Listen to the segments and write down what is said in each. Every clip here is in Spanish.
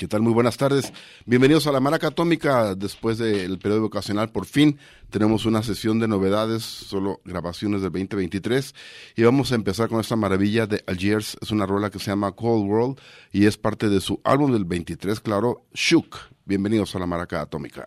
¿Qué tal? Muy buenas tardes. Bienvenidos a la Maraca Atómica. Después del periodo vocacional, por fin tenemos una sesión de novedades, solo grabaciones del 2023. Y vamos a empezar con esta maravilla de Algiers. Es una rola que se llama Cold World y es parte de su álbum del 23, claro, Shook. Bienvenidos a la Maraca Atómica.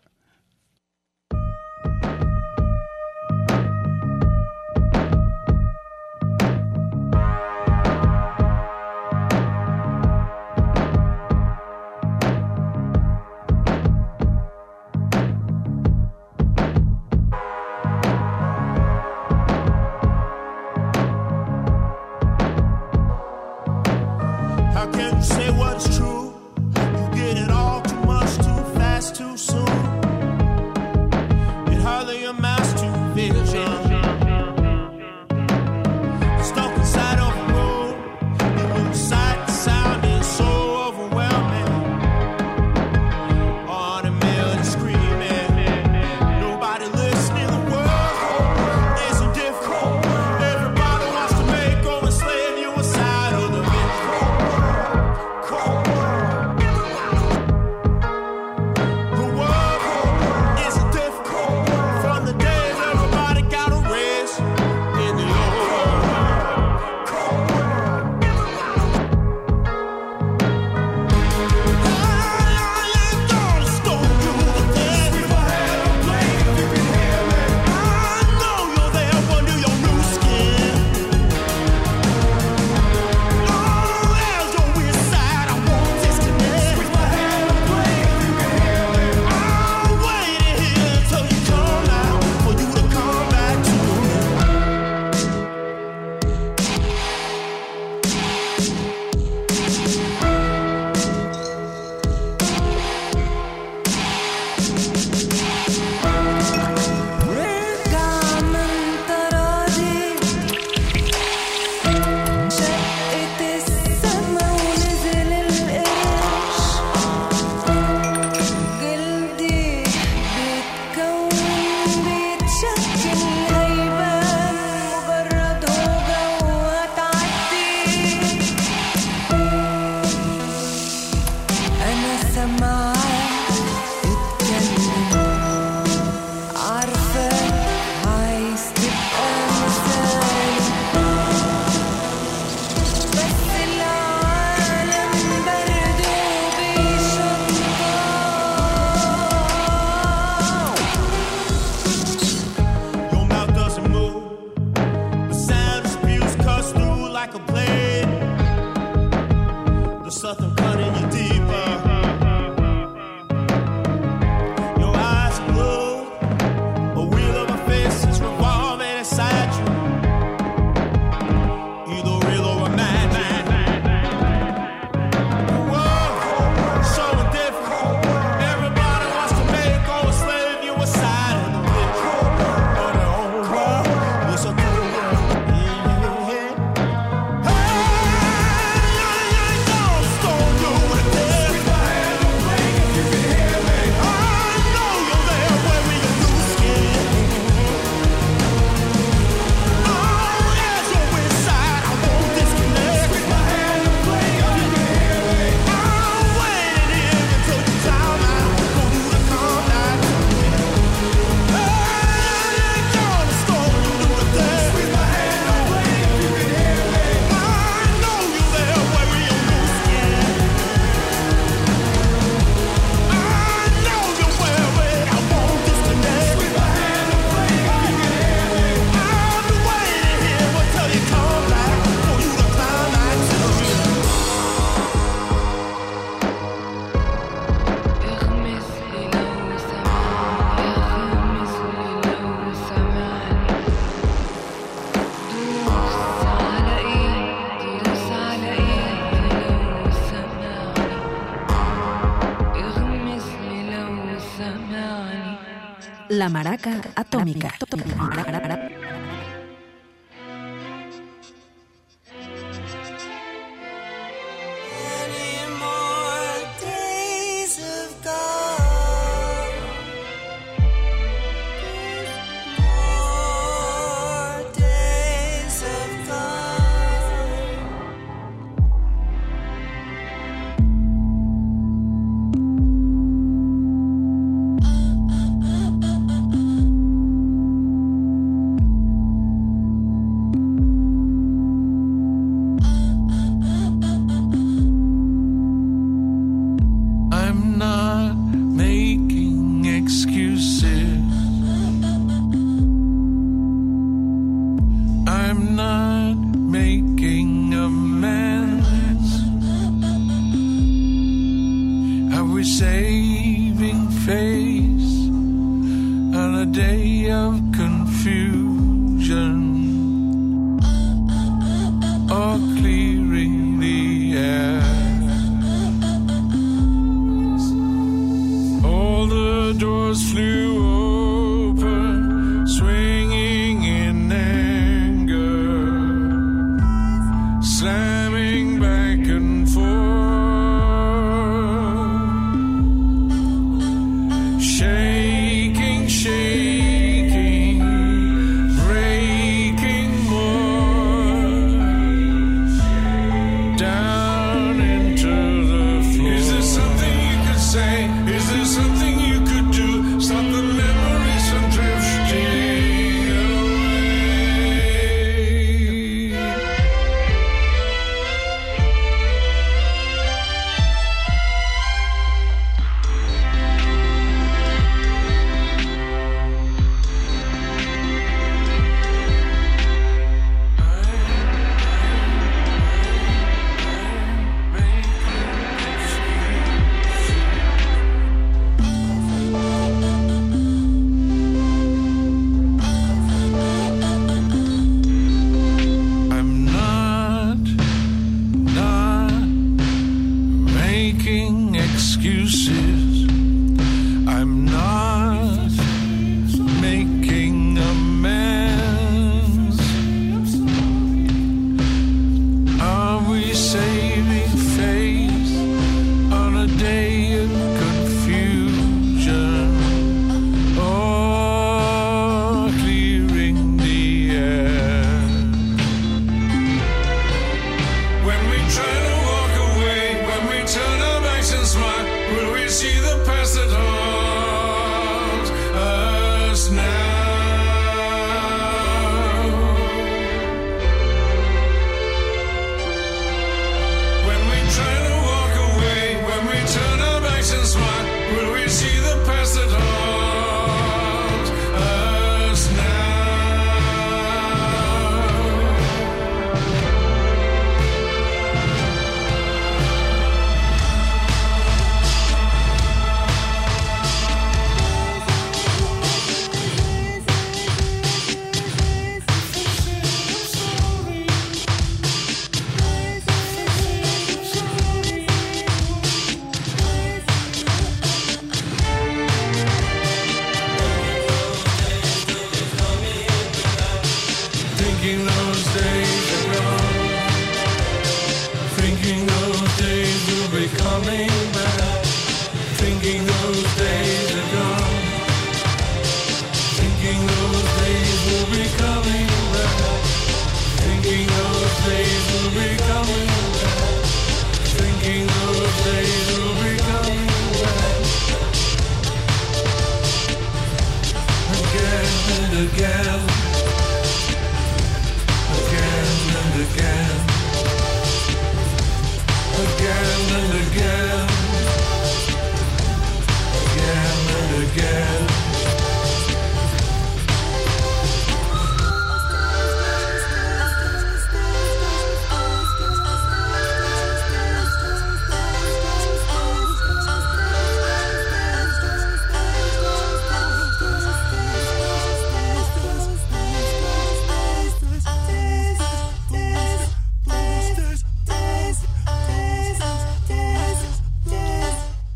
La Maraca Atómica.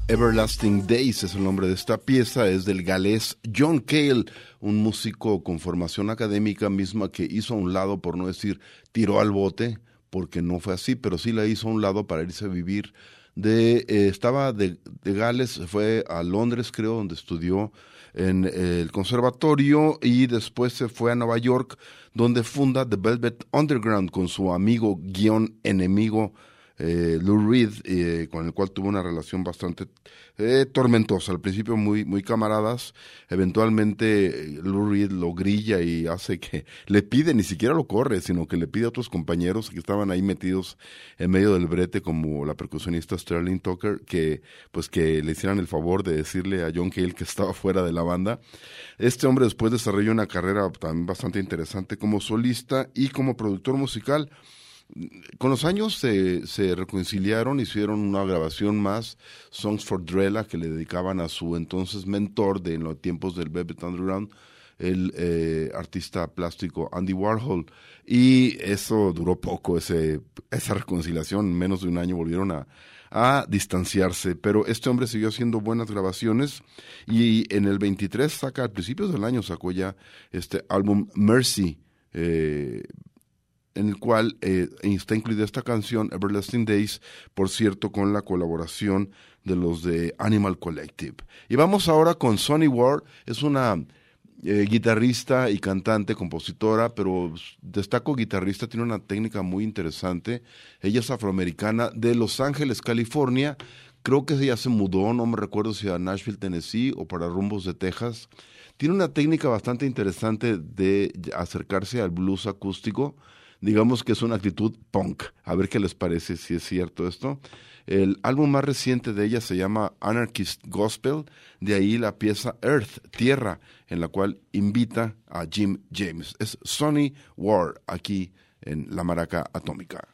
Everlasting Days es el nombre de esta pieza, es del galés John Cale, un músico con formación académica misma que hizo a un lado, por no decir tiró al bote, porque no fue así, pero sí la hizo a un lado para irse a vivir. De, eh, estaba de, de, Gales, fue a Londres, creo, donde estudió en el conservatorio y después se fue a Nueva York, donde funda The Velvet Underground con su amigo guion enemigo eh, Lou Reed, eh, con el cual tuvo una relación bastante eh, tormentosa. Al principio muy, muy camaradas, eventualmente eh, Lou Reed lo grilla y hace que le pide, ni siquiera lo corre, sino que le pide a otros compañeros que estaban ahí metidos en medio del brete, como la percusionista Sterling Tucker, que pues que le hicieran el favor de decirle a John Cale que estaba fuera de la banda. Este hombre después desarrolló una carrera también bastante interesante como solista y como productor musical con los años se, se reconciliaron, hicieron una grabación más, Songs for Drella, que le dedicaban a su entonces mentor de en los tiempos del Velvet Underground, el eh, artista plástico Andy Warhol. Y eso duró poco, ese, esa reconciliación, menos de un año volvieron a, a distanciarse, pero este hombre siguió haciendo buenas grabaciones y en el 23 saca, a principios del año sacó ya este álbum Mercy, eh, en el cual eh, está incluida esta canción, Everlasting Days, por cierto, con la colaboración de los de Animal Collective. Y vamos ahora con Sonny Ward, es una eh, guitarrista y cantante, compositora, pero destaco guitarrista, tiene una técnica muy interesante. Ella es afroamericana de Los Ángeles, California. Creo que ella se mudó, no me recuerdo si a Nashville, Tennessee o para rumbos de Texas. Tiene una técnica bastante interesante de acercarse al blues acústico digamos que es una actitud punk. A ver qué les parece si es cierto esto. El álbum más reciente de ella se llama Anarchist Gospel, de ahí la pieza Earth, Tierra, en la cual invita a Jim James. Es Sonny Ward aquí en La Maraca Atómica.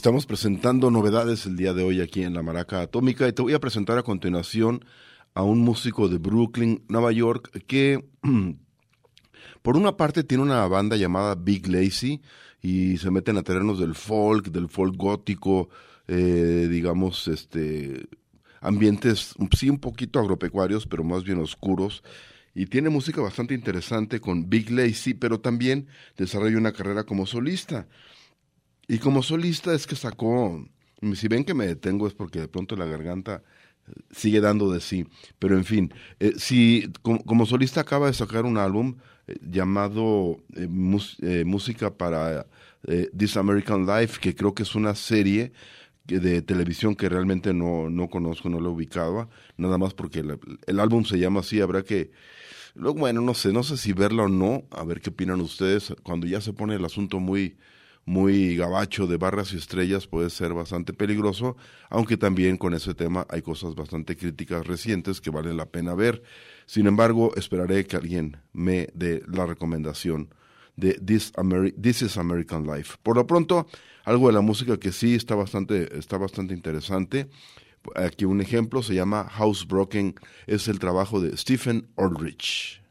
Estamos presentando novedades el día de hoy aquí en la Maraca Atómica y te voy a presentar a continuación a un músico de Brooklyn, Nueva York, que por una parte tiene una banda llamada Big Lazy y se meten a terrenos del folk, del folk gótico, eh, digamos, este ambientes sí un poquito agropecuarios, pero más bien oscuros. Y tiene música bastante interesante con Big Lazy, pero también desarrolla una carrera como solista. Y como solista es que sacó, si ven que me detengo es porque de pronto la garganta eh, sigue dando de sí, pero en fin, eh, si como, solista acaba de sacar un álbum eh, llamado eh, Música para This American Life, que creo que es una serie de televisión que realmente no, no conozco, no lo ubicaba, nada más porque el, el álbum se llama así, habrá que, bueno, no sé, no sé si verla o no, a ver qué opinan ustedes, cuando ya se pone el asunto muy muy gabacho de barras y estrellas puede ser bastante peligroso, aunque también con ese tema hay cosas bastante críticas recientes que valen la pena ver. Sin embargo, esperaré que alguien me dé la recomendación de This, This is American Life. Por lo pronto, algo de la música que sí está bastante, está bastante interesante. Aquí un ejemplo se llama Housebroken, es el trabajo de Stephen Aldrich.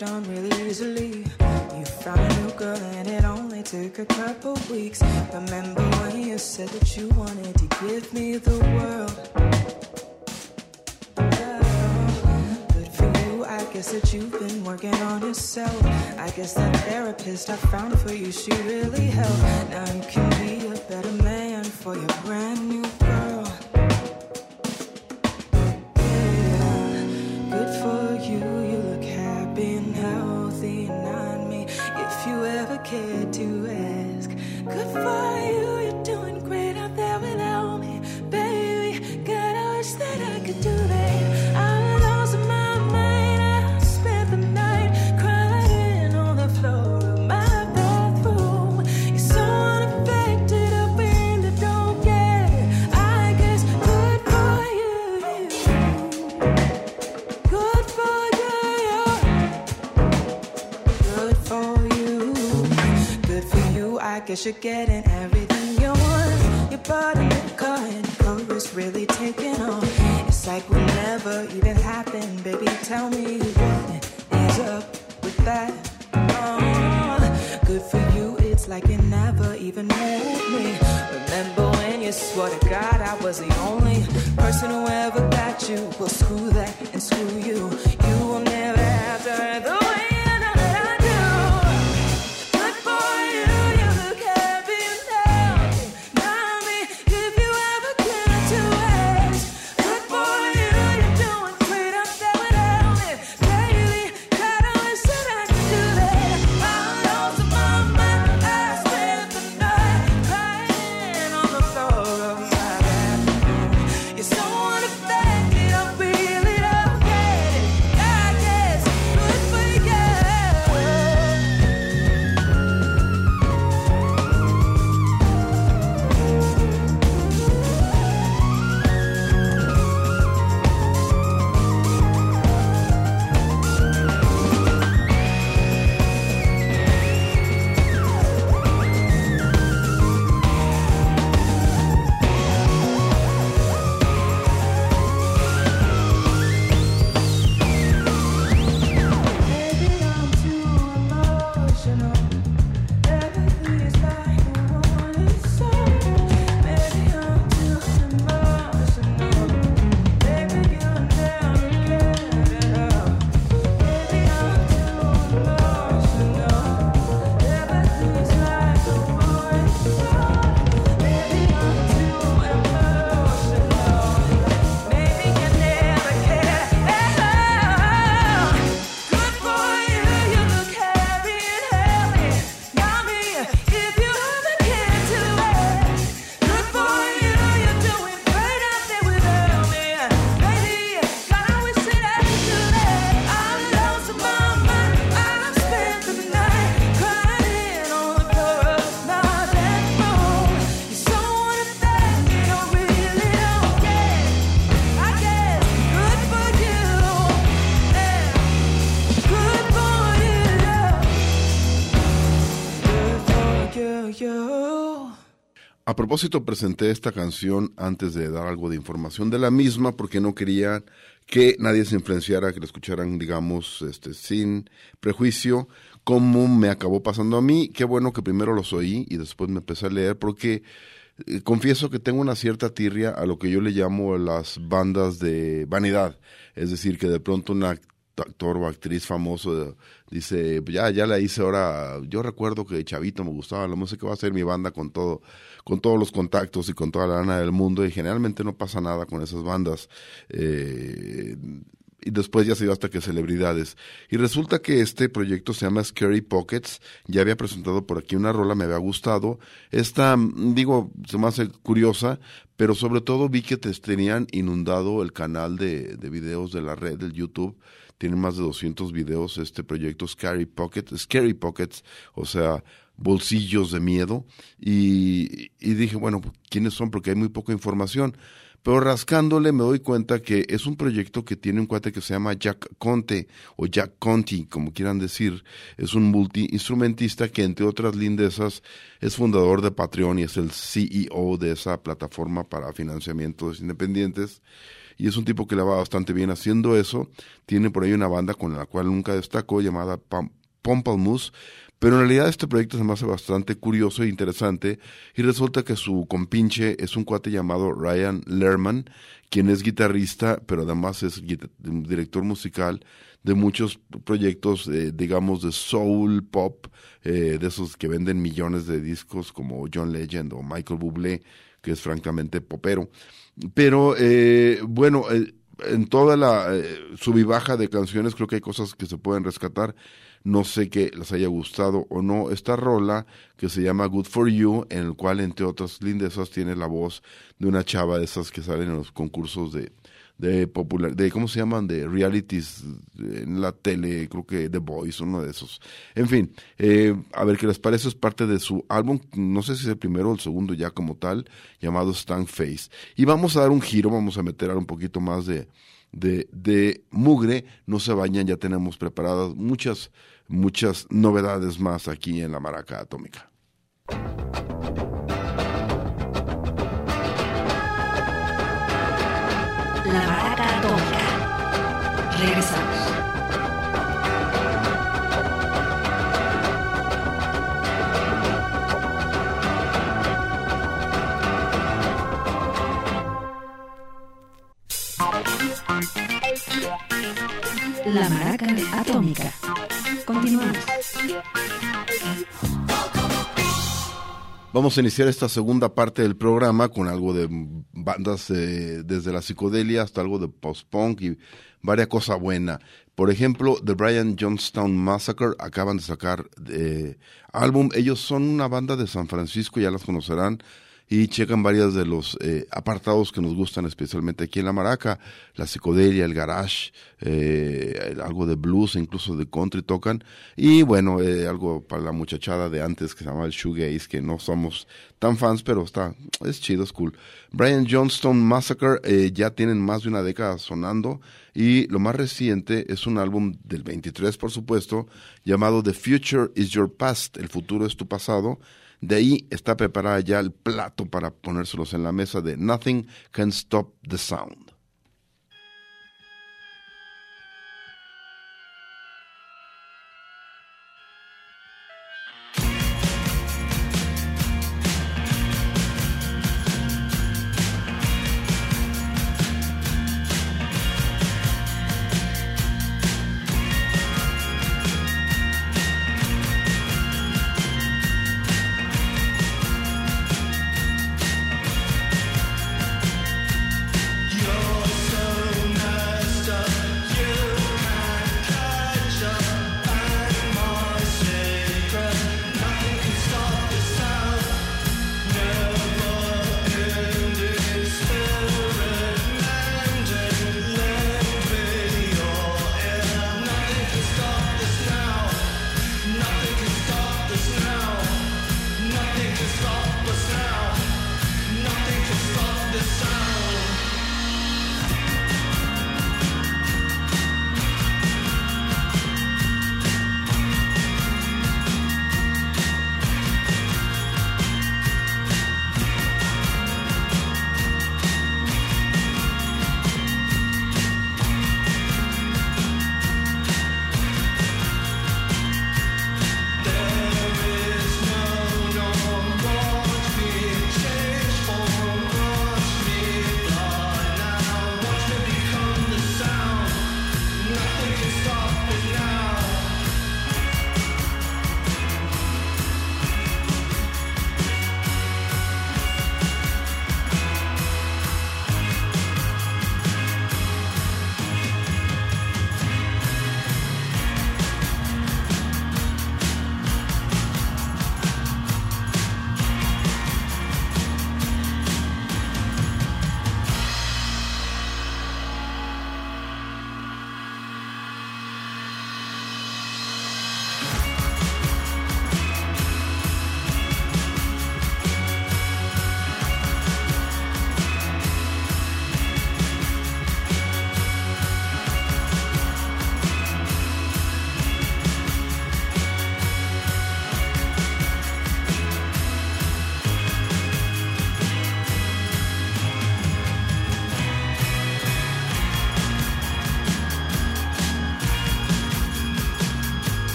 Moved on really easily. You found a new girl and it only took a couple weeks. Remember when you said that you wanted to give me the world? Good for you, I guess that you've been working on yourself. I guess that therapist I found for you, she really helped. Now you can be a better man for your brand new you. I propósito, presenté esta canción antes de dar algo de información de la misma porque no quería que nadie se influenciara, que la escucharan, digamos, este, sin prejuicio, como me acabó pasando a mí. Qué bueno que primero los oí y después me empecé a leer porque eh, confieso que tengo una cierta tirria a lo que yo le llamo las bandas de vanidad. Es decir, que de pronto una actor o actriz famoso dice, ya, ya la hice ahora, yo recuerdo que chavito me gustaba la música, va a ser mi banda con todo, con todos los contactos y con toda la lana del mundo, y generalmente no pasa nada con esas bandas. Eh, y después ya se dio hasta que celebridades. Y resulta que este proyecto se llama Scary Pockets. Ya había presentado por aquí una rola, me había gustado. Esta, digo, se me hace curiosa, pero sobre todo vi que te tenían inundado el canal de, de videos de la red, del YouTube. Tienen más de 200 videos este proyecto Scary Pockets, Scary Pockets, o sea, bolsillos de miedo. Y, y dije, bueno, ¿quiénes son? Porque hay muy poca información Pero rascándole me doy cuenta que es un proyecto que tiene un cuate que se llama Jack Conte o Jack Conti, como quieran decir. Es un multi-instrumentista que entre otras lindezas es fundador de Patreon y es el CEO de esa plataforma para financiamientos independientes y es un tipo que le va bastante bien haciendo eso. Tiene por ahí una banda con la cual nunca destacó llamada Pompalmus, pero en realidad este proyecto se me hace bastante curioso e interesante y resulta que su compinche es un cuate llamado Ryan Lerman, quien es guitarrista, pero además es director musical de muchos proyectos, eh, digamos, de soul, pop, eh, de esos que venden millones de discos como John Legend o Michael Bublé, que es francamente popero. Pero eh, bueno, en toda la y baja de canciones creo que hay cosas que se pueden rescatar. No sé que les haya gustado o no. Esta rola que se llama Good for You, en el cual, entre otras lindezas, tiene la voz de una chava de esas que salen en los concursos de, de popular, de cómo se llaman, de realities en la tele, creo que The Voice, uno de esos. En fin, eh, a ver qué les parece, es parte de su álbum, no sé si es el primero o el segundo ya como tal, llamado Stank Face. Y vamos a dar un giro, vamos a meter un poquito más de, de, de mugre, no se bañan, ya tenemos preparadas muchas, muchas novedades más aquí en la Maraca Atómica. Regresamos. La Maraca Atómica. Continuamos. Vamos a iniciar esta segunda parte del programa con algo de bandas eh, desde la psicodelia hasta algo de post-punk y varias cosas buenas. Por ejemplo, The Brian Johnstown Massacre acaban de sacar eh, álbum. Ellos son una banda de San Francisco, ya las conocerán y checan varias de los eh, apartados que nos gustan especialmente aquí en la maraca, la psicodelia, el garage, eh, algo de blues, incluso de country tocan y bueno, eh, algo para la muchachada de antes que se llama el shoegaze, que no somos tan fans, pero está, es chido, es cool. Brian Johnston Massacre ya tienen más de una década sonando y lo más reciente es un álbum del 23, por supuesto, llamado The Future is Your Past, el futuro es tu pasado, de ahí está preparada ya el plato para ponérselos en la mesa de Nothing Can Stop the Sound.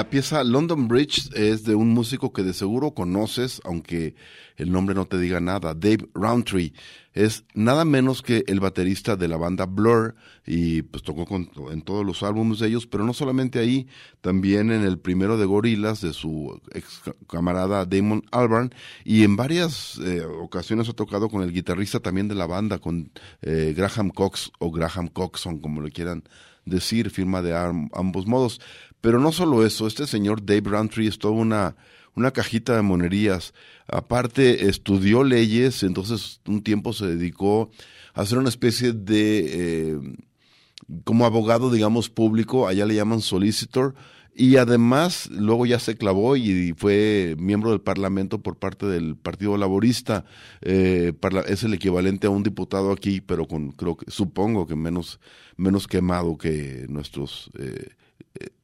La pieza London Bridge es de un músico que de seguro conoces, aunque el nombre no te diga nada, Dave Roundtree. Es nada menos que el baterista de la banda Blur y pues tocó con- en todos los álbumes de ellos, pero no solamente ahí, también en el primero de Gorillaz de su ex camarada Damon Albarn y en varias eh, ocasiones ha tocado con el guitarrista también de la banda, con eh, Graham Cox o Graham Coxon, como le quieran decir, firma de am- ambos modos. Pero no solo eso, este señor Dave Roundtree es toda una, una cajita de monerías. Aparte, estudió leyes, entonces un tiempo se dedicó a hacer una especie de, eh, como abogado, digamos, público, allá le llaman solicitor, y además luego ya se clavó y fue miembro del Parlamento por parte del Partido Laborista. Eh, es el equivalente a un diputado aquí, pero con, creo que, supongo que menos, menos quemado que nuestros eh,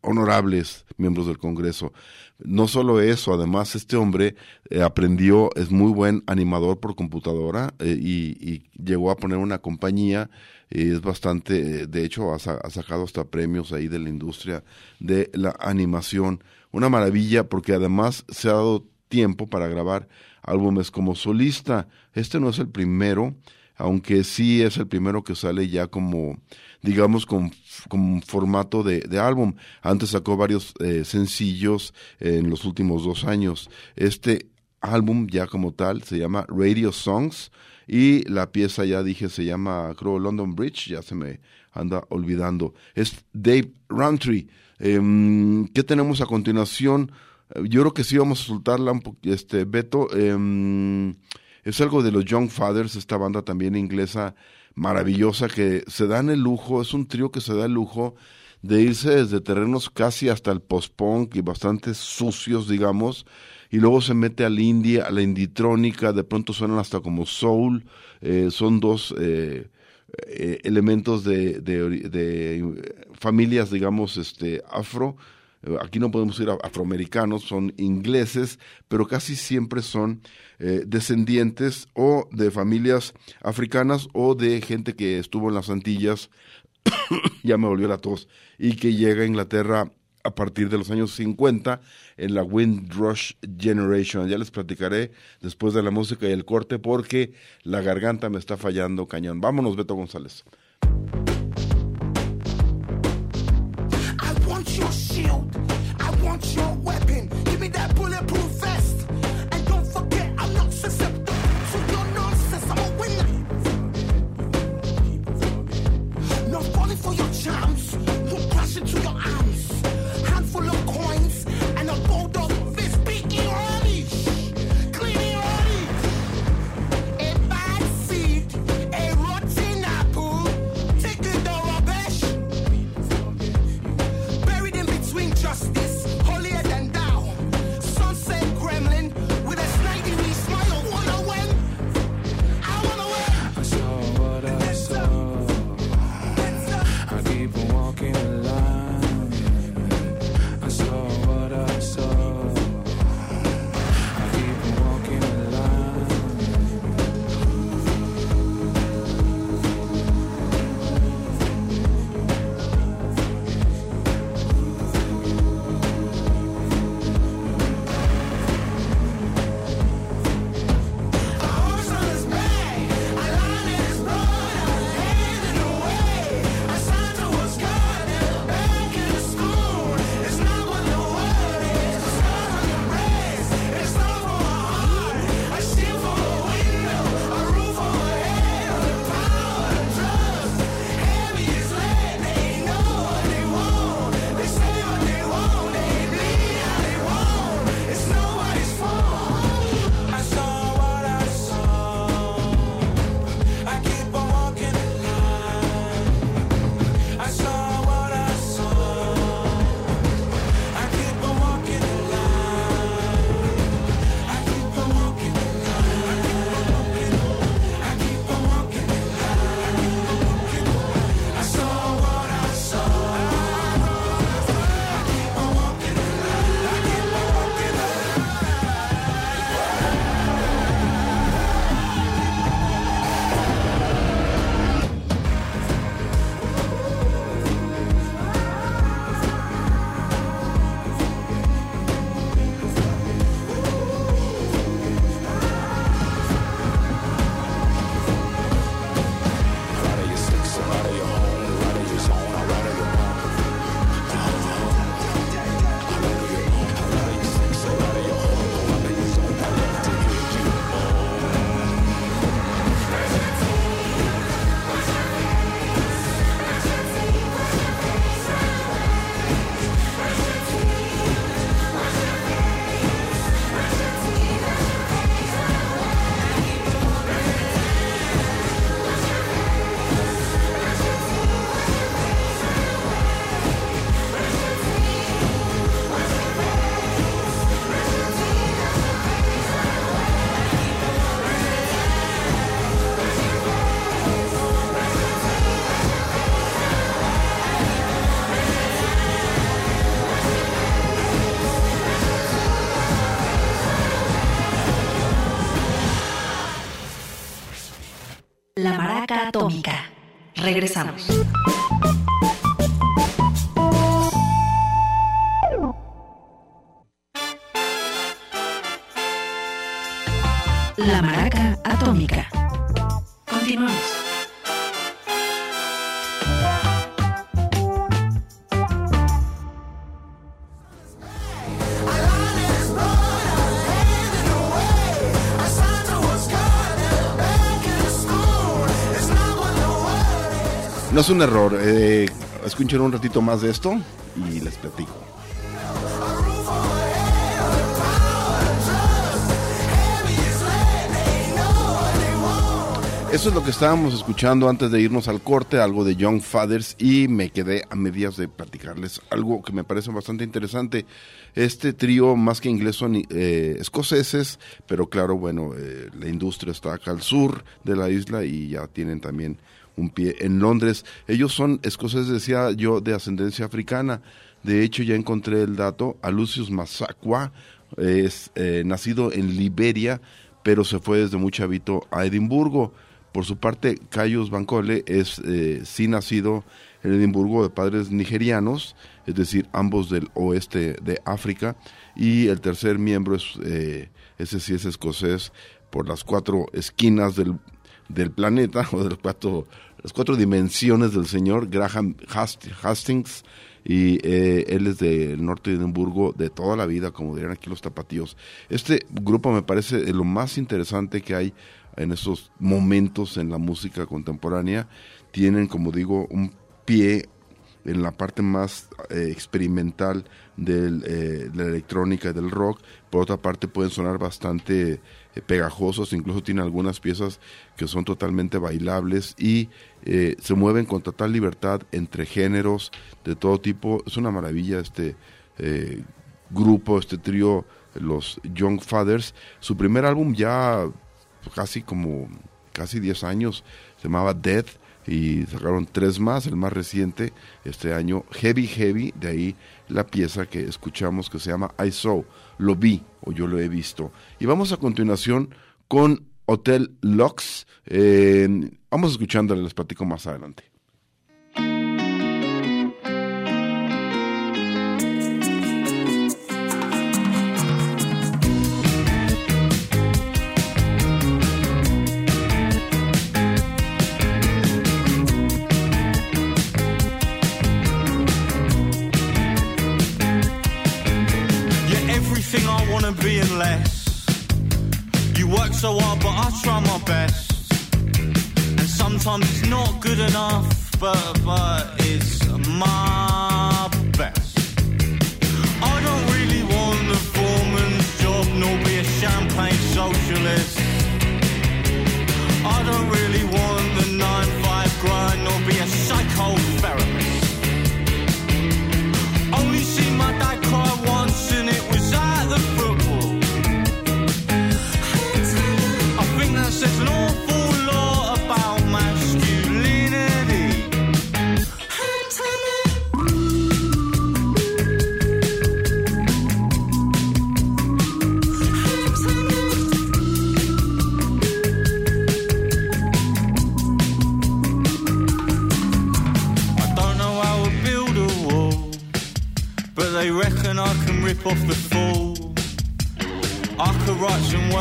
honorables miembros del Congreso. No solo eso, además este hombre eh, aprendió, es muy buen animador por computadora eh, y, llegó a poner una compañía y es bastante, eh, de hecho ha sacado hasta premios ahí de la industria de la animación. Una maravilla porque además se ha dado tiempo para grabar álbumes como solista. Este no es el primero, aunque sí es el primero que sale ya como, digamos, con, con formato de, de álbum. Antes sacó varios eh, sencillos en los últimos dos años. Este álbum ya como tal se llama Radio Songs y la pieza ya dije se llama creo London Bridge, ya se me anda olvidando. Es Dave Roundtree. Em, ¿Qué tenemos a continuación? Eh, Yo creo que sí vamos a soltarla un poquito, este, Beto. em, es algo de los Young Fathers, esta banda también inglesa maravillosa que se dan el lujo, es un trío que se da el lujo de irse desde terrenos casi hasta el post-punk y bastante sucios, digamos, y luego se mete al indie, a la inditrónica, de pronto suenan hasta como soul, eh, son dos eh, eh, elementos de, de familias, digamos, este, afro, aquí no podemos ir afroamericanos, son ingleses, pero casi siempre son eh, descendientes o de familias africanas o de gente que estuvo en las Antillas, ya me volvió la tos, y que llega a Inglaterra a partir de los años 50 en la Windrush Generation. Ya les platicaré después de la música y el corte porque la garganta me está fallando cañón. Vámonos, Beto González. Shield. I want your weapon. Give me that bulletproof Atómica. Regresamos. No es un error. Eh, escuchen un ratito más de esto y les platico. Eso es lo que estábamos escuchando antes de irnos al corte, algo de Young Fathers, y me quedé a medias de platicarles algo que me parece bastante interesante. Este trío, más que inglés, son eh, escoceses, pero claro, bueno, eh, la industria está acá al sur de la isla y ya tienen también un pie en Londres. Ellos son escoceses, decía yo, de ascendencia africana. De hecho, ya encontré el dato. A Lucius Massaquoi es eh, nacido en Liberia, pero se fue desde muy chavito a Edimburgo. Por su parte, Cayus Bancole es eh, sí nacido en Edimburgo de padres nigerianos, es decir, ambos del oeste de África. Y el tercer miembro es, eh, ese sí es escocés, por las cuatro esquinas del, del planeta, o de los cuatro, las cuatro dimensiones del señor, Graham Hast- Hastings, y eh, él es del norte de Edimburgo de toda la vida, como dirían aquí los tapatíos. Este grupo me parece lo más interesante que hay en estos momentos en la música contemporánea. Tienen, como digo, un pie en la parte más eh, experimental del, eh, de la electrónica y del rock. Por otra parte, pueden sonar bastante pegajosos, incluso tienen algunas piezas que son totalmente bailables y eh, se mueven con total libertad entre géneros de todo tipo. Es una maravilla este eh, grupo, este trío, los Young Fathers. Su primer álbum ya casi como casi 10 años, se llamaba Death y sacaron tres más, el más reciente este año, Heavy Heavy, de ahí la pieza que escuchamos que se llama I Saw, lo vi o yo lo he visto. Y vamos a continuación con Hotel Lux, eh, vamos escuchándole, les platico más adelante. Sometimes it's not good enough, but but it's my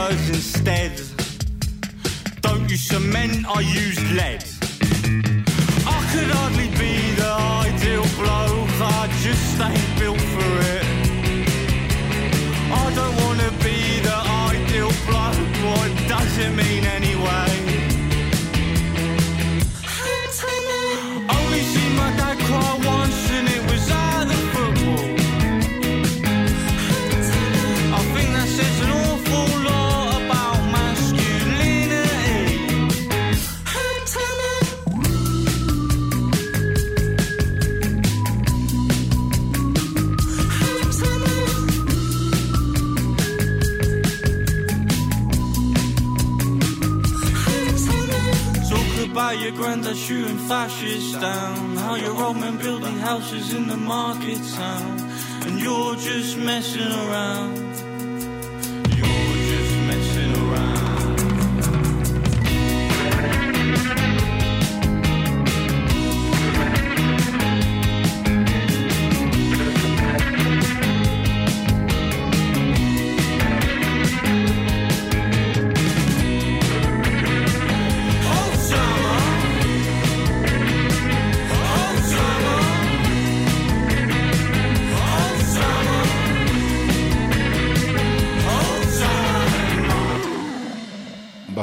words instead. Don't use cement, I use lead. Shooting fascists down. How your old men building houses in the market town. And you're just messing around. You're just messing around.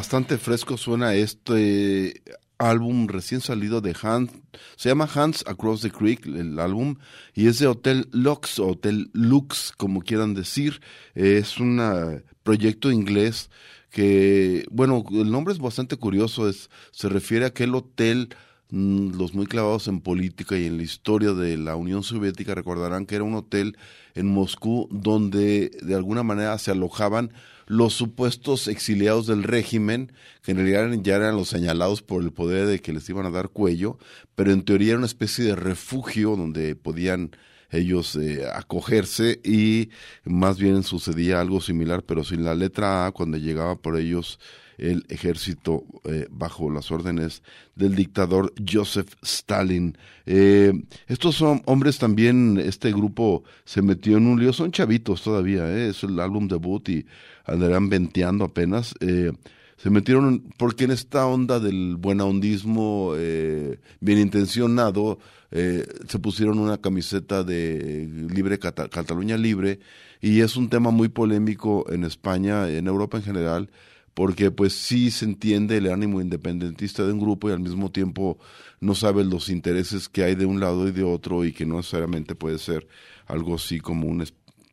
Bastante fresco suena este álbum recién salido de Hans, se llama Hans Across the Creek el álbum y es de Hotel Lux, o Hotel Lux, como quieran decir, es un ah, proyecto inglés que, bueno, el nombre es bastante curioso, es, se refiere a aquel hotel mm, los muy clavados en política y en la historia de la Unión Soviética. Recordarán que era un hotel en Moscú donde de alguna manera se alojaban los supuestos exiliados del régimen, que en realidad ya eran los señalados por el poder de que les iban a dar cuello, pero en teoría era una especie de refugio donde podían ellos eh, acogerse y más bien sucedía algo similar, pero sin la letra A cuando llegaba por ellos el ejército eh, bajo las órdenes del dictador Joseph Stalin. Eh, estos son hombres también, este grupo se metió en un lío, son chavitos todavía, eh, es el álbum debut y andarán venteando apenas. eh, se metieron porque en esta onda del buenahondismo eh, bien intencionado eh, se pusieron una camiseta de libre Cata- Cataluña libre y es un tema muy polémico en España en Europa en general porque pues sí se entiende el ánimo independentista de un grupo y al mismo tiempo no sabes los intereses que hay de un lado y de otro y que no necesariamente puede ser algo así como un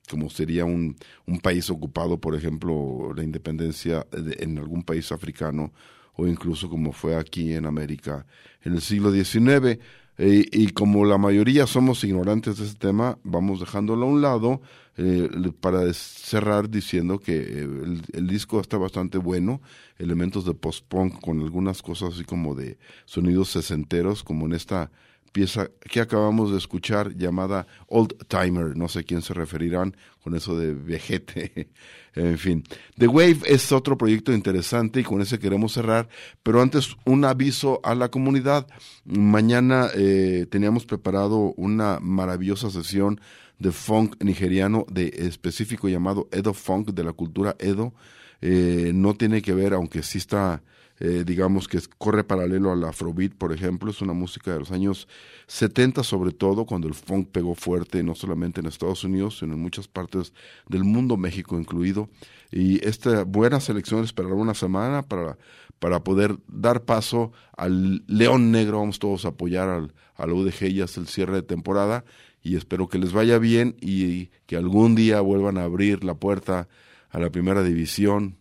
como sería un, un país ocupado, por ejemplo, la independencia de- en algún país africano o incluso como fue aquí en América en el siglo XIX. Eh, y como la mayoría somos ignorantes de ese tema, vamos dejándolo a un lado eh, para cerrar diciendo que eh, el, el disco está bastante bueno, elementos de post-punk con algunas cosas así como de sonidos sesenteros, como en esta pieza que acabamos de escuchar llamada Old Timer, no sé quién se referirán con eso de vejete, en fin. The Wave es otro proyecto interesante y con ese queremos cerrar, pero antes un aviso a la comunidad. Mañana eh, teníamos preparado una maravillosa sesión de funk nigeriano de específico llamado Edo Funk de la cultura Edo. Eh, no tiene que ver, aunque sí está eh, digamos que corre paralelo al Afrobeat, por ejemplo, es una música de los años 70 sobre todo, cuando el funk pegó fuerte, no solamente en Estados Unidos, sino en muchas partes del mundo, México incluido. Y esta buena selección esperará una semana para, para poder dar paso al León Negro, vamos todos a apoyar al, al UDG y hasta el cierre de temporada, y espero que les vaya bien y que algún día vuelvan a abrir la puerta a la primera división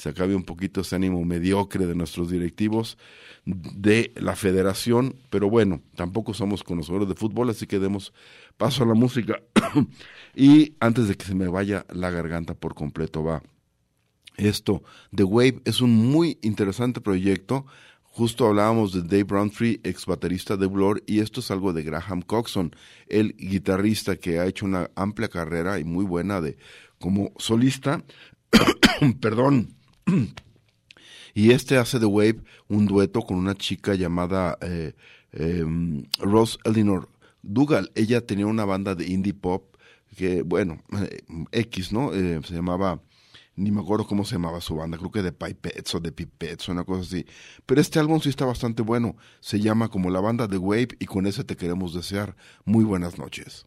se acabe un poquito ese ánimo mediocre de nuestros directivos de la federación, pero bueno, tampoco somos conocedores de fútbol, así que demos paso a la música. y antes de que se me vaya la garganta por completo, va. Esto, The Wave, es un muy interesante proyecto. Justo hablábamos de Dave Browntree, ex baterista de Blur, y esto es algo de Graham Coxon, el guitarrista que ha hecho una amplia carrera y muy buena de como solista. Perdón. Y este hace The Wave un dueto con una chica llamada eh, em, Rose Eleanor Dougal. Ella tenía una banda de indie pop que, bueno, eh, X, ¿no? Eh, se llamaba, ni me acuerdo cómo se llamaba su banda, creo que de Pipettes o de Pipettes o una cosa así. Pero este álbum sí está bastante bueno. Se llama como la banda The Wave y con ese te queremos desear muy buenas noches.